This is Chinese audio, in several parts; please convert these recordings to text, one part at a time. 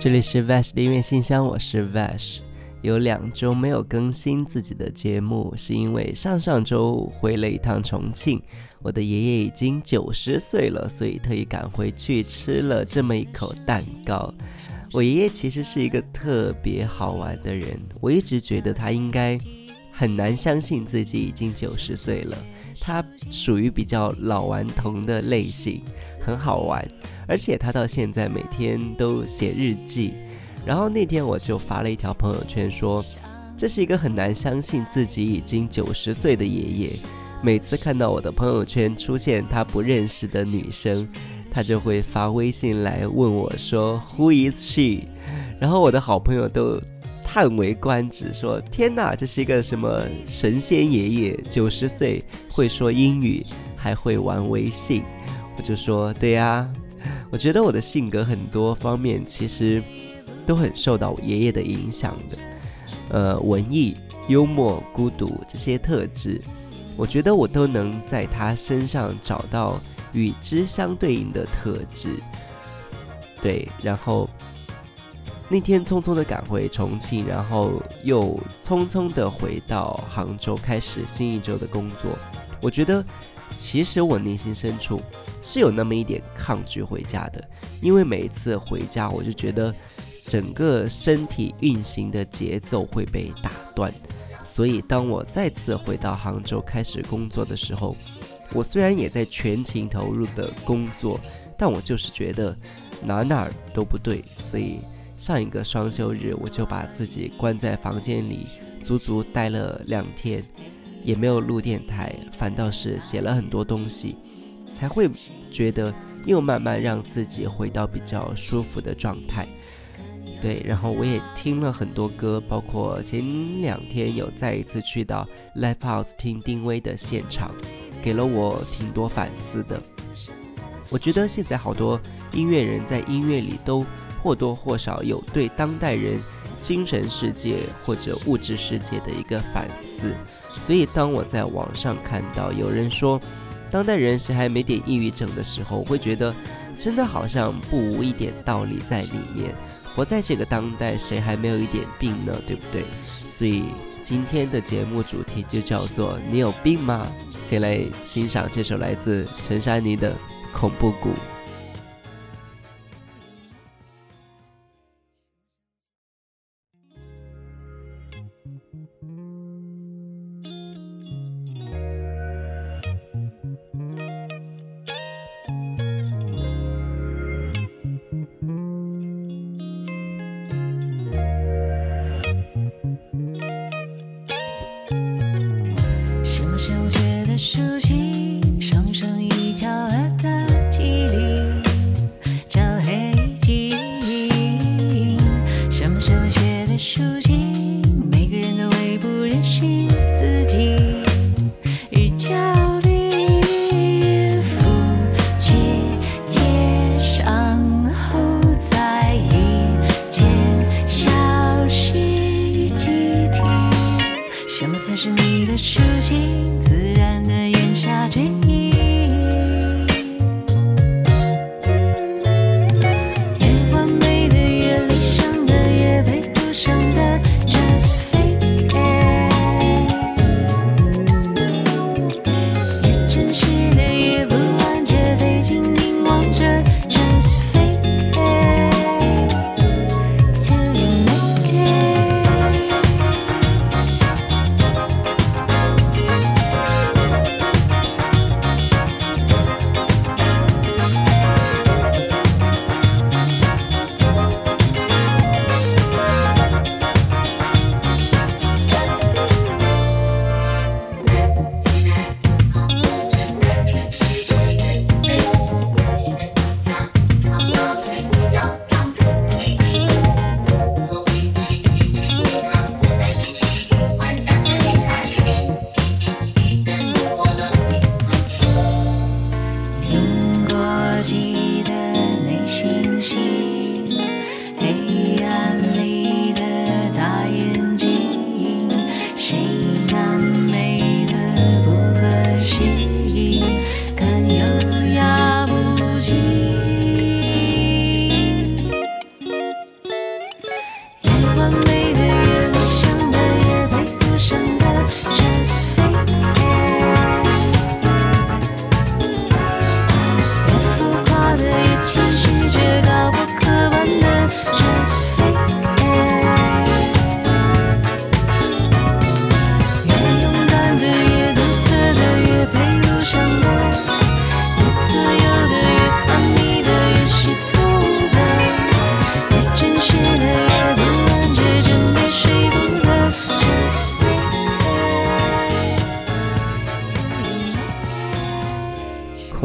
这里是 Vash 的音乐信箱，我是 Vash。有两周没有更新自己的节目，是因为上上周回了一趟重庆，我的爷爷已经九十岁了，所以特意赶回去吃了这么一口蛋糕。我爷爷其实是一个特别好玩的人，我一直觉得他应该很难相信自己已经九十岁了。他属于比较老顽童的类型，很好玩，而且他到现在每天都写日记。然后那天我就发了一条朋友圈说，这是一个很难相信自己已经九十岁的爷爷。每次看到我的朋友圈出现他不认识的女生，他就会发微信来问我说 Who is she？然后我的好朋友都叹为观止，说天哪，这是一个什么神仙爷爷？九十岁会说英语，还会玩微信。我就说对呀，我觉得我的性格很多方面其实。都很受到我爷爷的影响的，呃，文艺、幽默、孤独这些特质，我觉得我都能在他身上找到与之相对应的特质。对，然后那天匆匆的赶回重庆，然后又匆匆的回到杭州，开始新一周的工作。我觉得，其实我内心深处是有那么一点抗拒回家的，因为每一次回家，我就觉得。整个身体运行的节奏会被打断，所以当我再次回到杭州开始工作的时候，我虽然也在全情投入的工作，但我就是觉得哪哪儿都不对。所以上一个双休日，我就把自己关在房间里，足足待了两天，也没有录电台，反倒是写了很多东西，才会觉得又慢慢让自己回到比较舒服的状态。对，然后我也听了很多歌，包括前两天有再一次去到 Live House 听丁威的现场，给了我挺多反思的。我觉得现在好多音乐人在音乐里都或多或少有对当代人精神世界或者物质世界的一个反思。所以当我在网上看到有人说当代人谁还没点抑郁症的时候，我会觉得真的好像不无一点道理在里面。活在这个当代，谁还没有一点病呢？对不对？所以今天的节目主题就叫做“你有病吗？”先来欣赏这首来自陈珊妮的《恐怖谷》。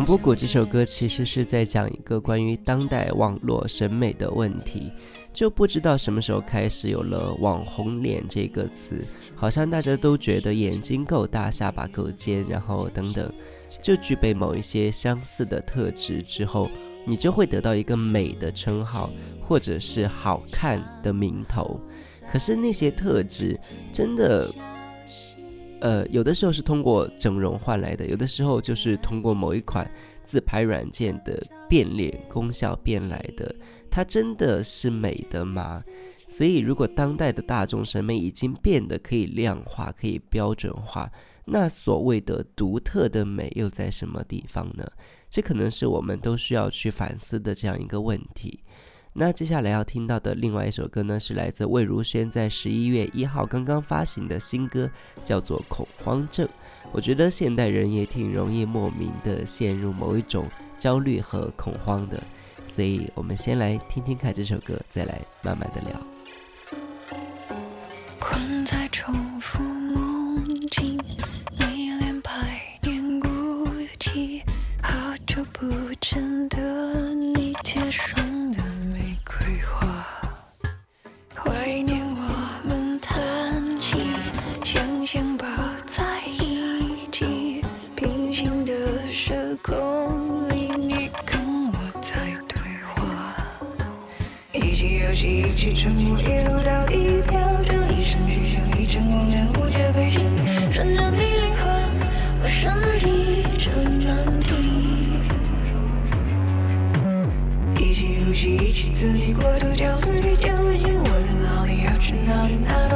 恐怖谷这首歌其实是在讲一个关于当代网络审美的问题，就不知道什么时候开始有了“网红脸”这个词，好像大家都觉得眼睛够大、下巴够尖，然后等等，就具备某一些相似的特质之后，你就会得到一个美的称号，或者是好看的名头。可是那些特质真的。呃，有的时候是通过整容换来的，有的时候就是通过某一款自拍软件的变脸功效变来的。它真的是美的吗？所以，如果当代的大众审美已经变得可以量化、可以标准化，那所谓的独特的美又在什么地方呢？这可能是我们都需要去反思的这样一个问题。那接下来要听到的另外一首歌呢，是来自魏如萱在十一月一号刚刚发行的新歌，叫做《恐慌症》。我觉得现代人也挺容易莫名的陷入某一种焦虑和恐慌的，所以我们先来听听看这首歌，再来慢慢的聊。一起呼吸，一起自己过度焦虑，究竟我在哪里？要去哪里哪里？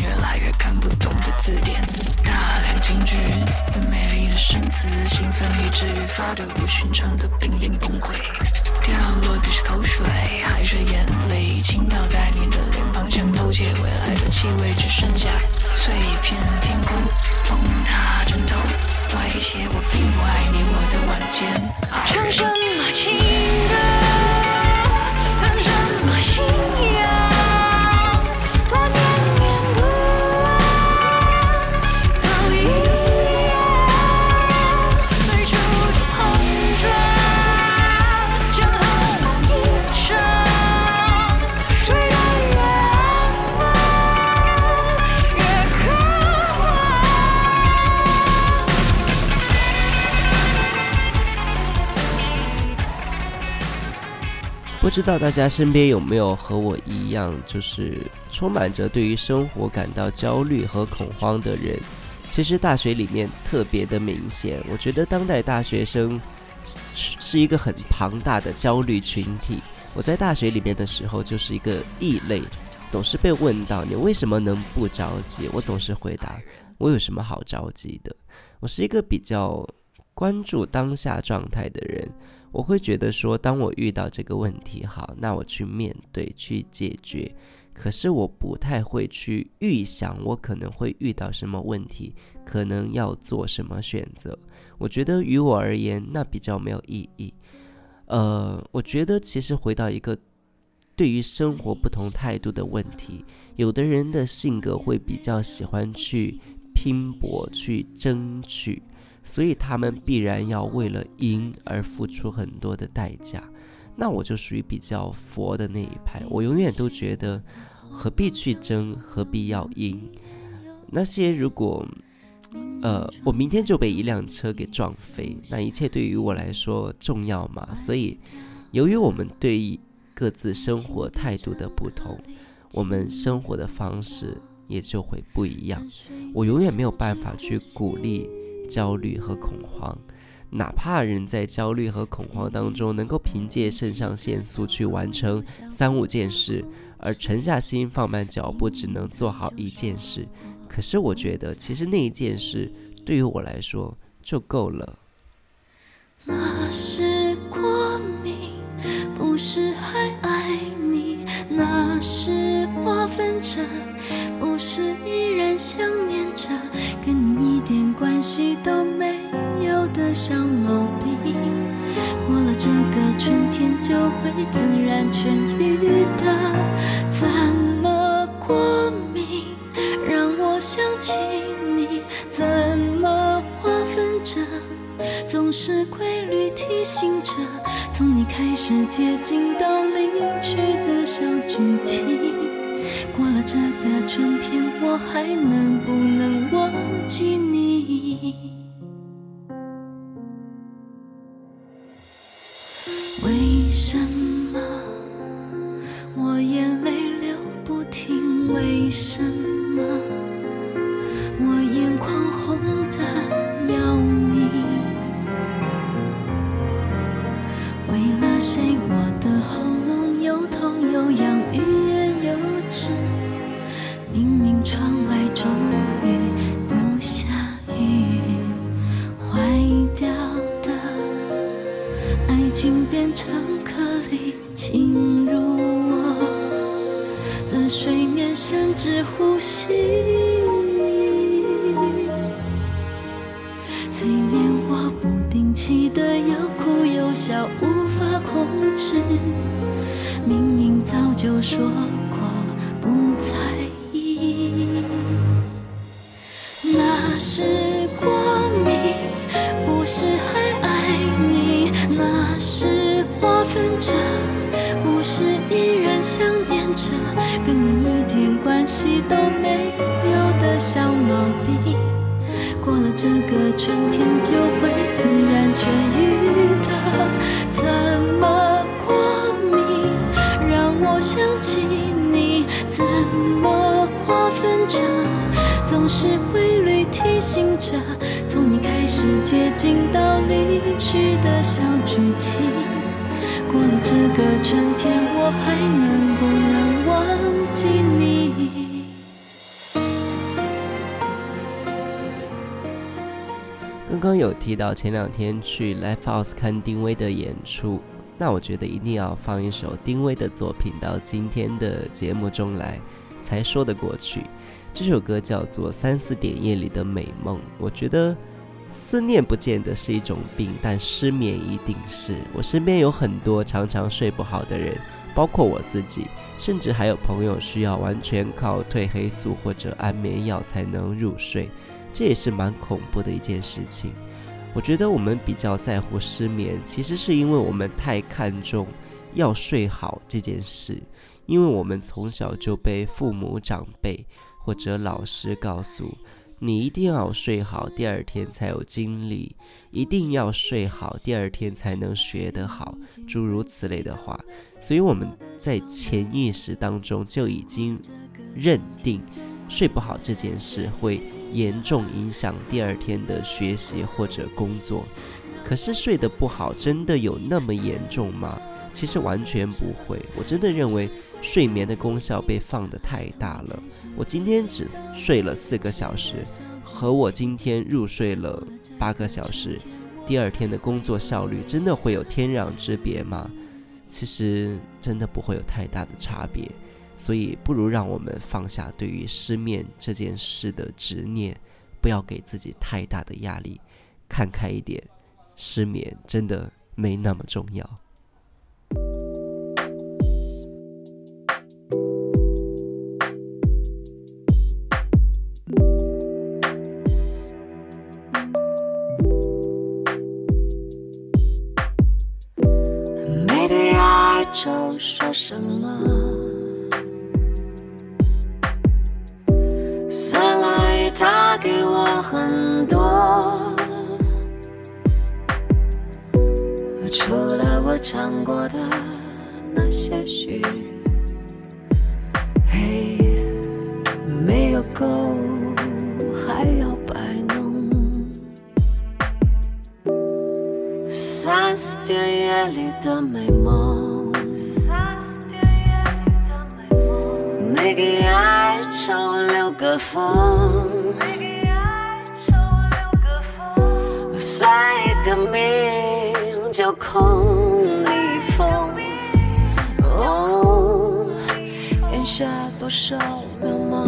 越来越看不懂的字典。大量金句，美丽的生词，兴奋以至于发抖不寻常的濒临崩溃。掉落的是口水，还是眼泪？倾倒在你的脸庞前，偷窃未来的气味，只剩下碎片天空崩塌枕头。威胁我并不爱你，我的晚间。唱什么情歌？不知道大家身边有没有和我一样，就是充满着对于生活感到焦虑和恐慌的人？其实大学里面特别的明显。我觉得当代大学生是一个很庞大的焦虑群体。我在大学里面的时候就是一个异类。总是被问到你为什么能不着急，我总是回答我有什么好着急的。我是一个比较关注当下状态的人，我会觉得说，当我遇到这个问题，好，那我去面对，去解决。可是我不太会去预想我可能会遇到什么问题，可能要做什么选择。我觉得于我而言，那比较没有意义。呃，我觉得其实回到一个对于生活不同态度的问题，有的人的性格会比较喜欢去拼搏、去争取，所以他们必然要为了赢而付出很多的代价。那我就属于比较佛的那一派，我永远都觉得何必去争，何必要赢？那些如果，呃，我明天就被一辆车给撞飞，那一切对于我来说重要吗？所以，由于我们对各自生活态度的不同，我们生活的方式也就会不一样。我永远没有办法去鼓励焦虑和恐慌。哪怕人在焦虑和恐慌当中，能够凭借肾上腺素去完成三五件事，而沉下心放慢脚步，只能做好一件事。可是我觉得，其实那一件事对于我来说就够了。那是光明，不是还爱你；那是划分着，不是依然想念着，跟系都没有的小毛病。过了这个春天就会自然痊愈的，怎么过敏让我想起你？怎么划分着？总是规律提醒着，从你开始接近到离去的小剧情。过了这个春天，我还能不能忘记你？窗外终于不下雨，坏掉的爱情变成颗粒，侵入我的睡眠，甚至呼吸。催眠我不定期的又哭又笑，无法控制。明明早就说个春天就会自然痊愈的，怎么过敏让我想起你？怎么划分着，总是规律提醒着，从你开始接近到离去的小剧情。过了这个春天，我还能不能忘记你？刚刚有提到前两天去 Live House 看丁薇的演出，那我觉得一定要放一首丁薇的作品到今天的节目中来，才说得过去。这首歌叫做《三四点夜里的美梦》，我觉得思念不见得是一种病，但失眠一定是。我身边有很多常常睡不好的人，包括我自己，甚至还有朋友需要完全靠褪黑素或者安眠药才能入睡。这也是蛮恐怖的一件事情。我觉得我们比较在乎失眠，其实是因为我们太看重要睡好这件事，因为我们从小就被父母长辈或者老师告诉，你一定要睡好，第二天才有精力；一定要睡好，第二天才能学得好，诸如此类的话。所以我们在潜意识当中就已经认定，睡不好这件事会。严重影响第二天的学习或者工作。可是睡得不好，真的有那么严重吗？其实完全不会。我真的认为睡眠的功效被放得太大了。我今天只睡了四个小时，和我今天入睡了八个小时，第二天的工作效率真的会有天壤之别吗？其实真的不会有太大的差别。所以，不如让我们放下对于失眠这件事的执念，不要给自己太大的压力，看开一点，失眠真的没那么重要。没对爱就说什么？很多，除了我唱过的那些许，嘿，没有够，还要摆弄。三四点夜里的美梦，没给爱抽留个缝，就空一封。哦，眼下多少渺茫，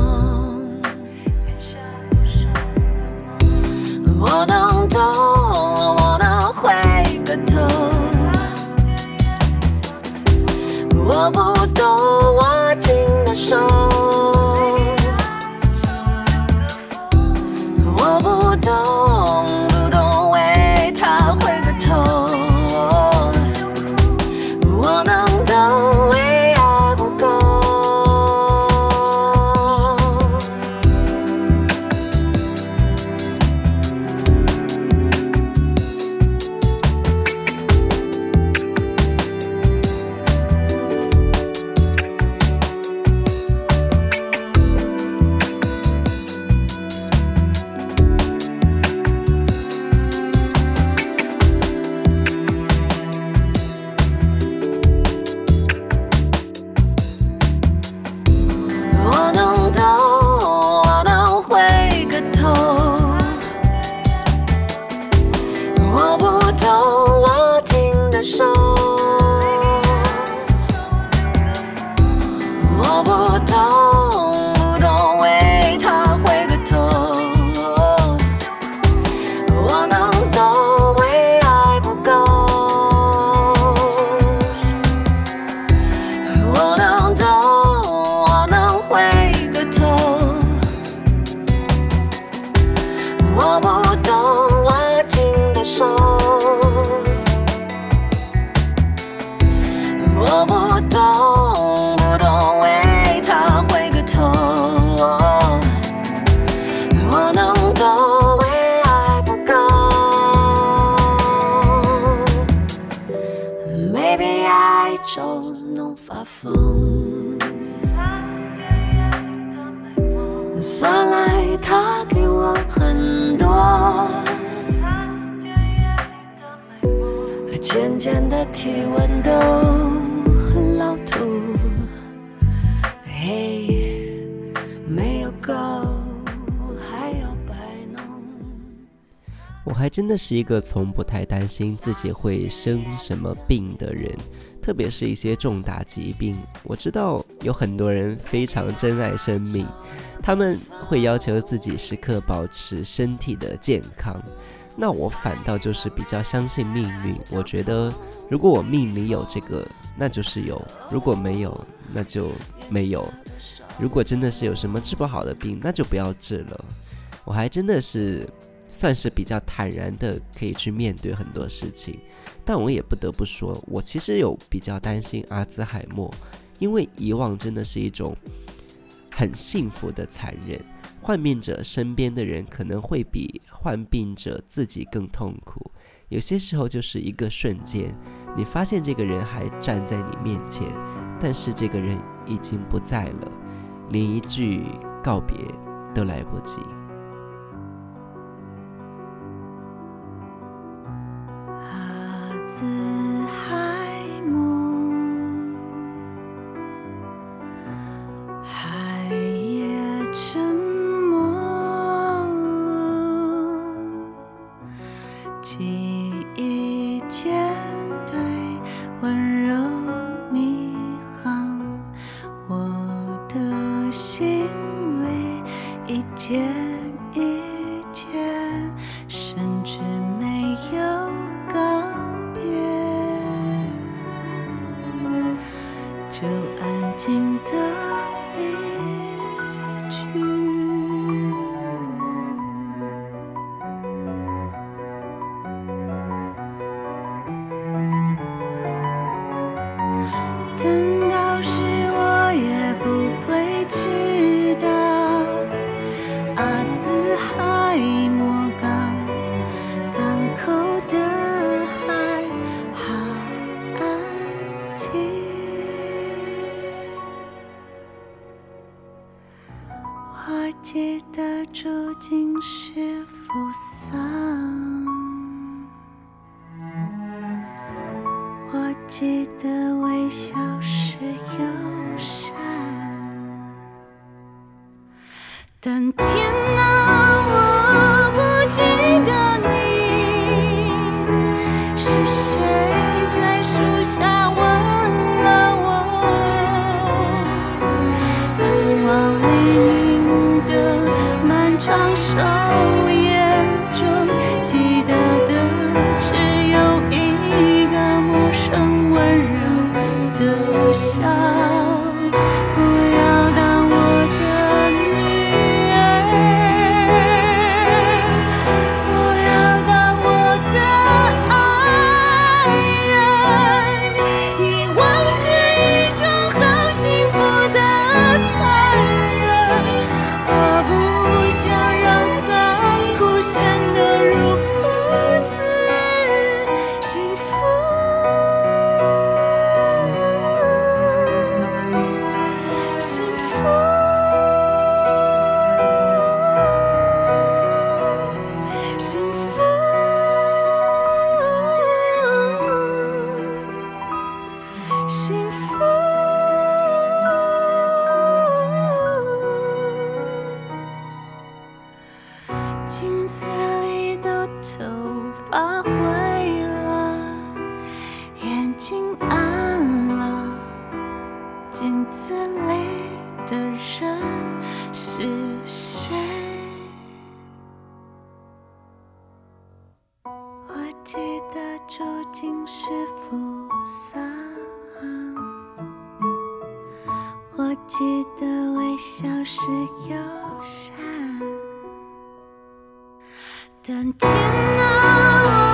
我能懂，我能回个头。我不懂握紧的手，真的是一个从不太担心自己会生什么病的人，特别是一些重大疾病。我知道有很多人非常珍爱生命，他们会要求自己时刻保持身体的健康。那我反倒就是比较相信命运。我觉得，如果我命里有这个，那就是有；如果没有，那就没有。如果真的是有什么治不好的病，那就不要治了。我还真的是算是比较坦然的可以去面对很多事情，但我也不得不说，我其实有比较担心阿兹海默，因为遗忘真的是一种很幸福的残忍。患病者身边的人可能会比患病者自己更痛苦，有些时候就是一个瞬间，你发现这个人还站在你面前，但是这个人已经不在了，连一句告别都来不及。四海暮，海也沉默。寂。究竟是扶桑。我记得微笑是友善，但天啊，记得微笑是友善，但天哪，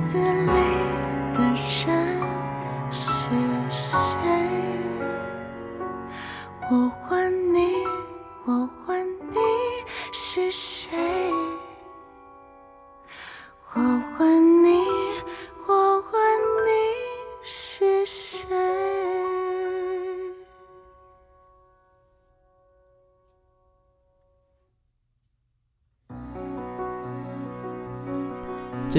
silly.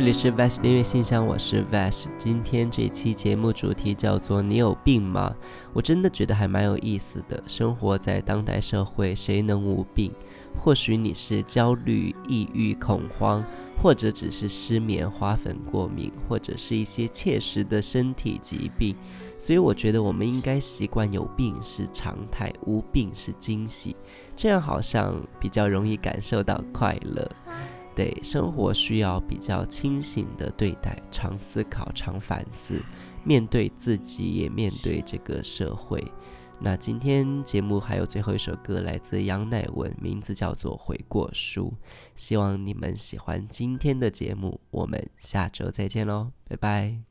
这里是 Vash 音乐信箱，我是 Vash。今天这期节目主题叫做“你有病吗？”我真的觉得还蛮有意思的。生活在当代社会，谁能无病？或许你是焦虑、抑郁、恐慌，或者只是失眠、花粉过敏，或者是一些切实的身体疾病。所以我觉得我们应该习惯有病是常态，无病是惊喜，这样好像比较容易感受到快乐。对生活需要比较清醒的对待，常思考，常反思，面对自己，也面对这个社会。那今天节目还有最后一首歌，来自杨乃文，名字叫做《悔过书》。希望你们喜欢今天的节目，我们下周再见喽，拜拜。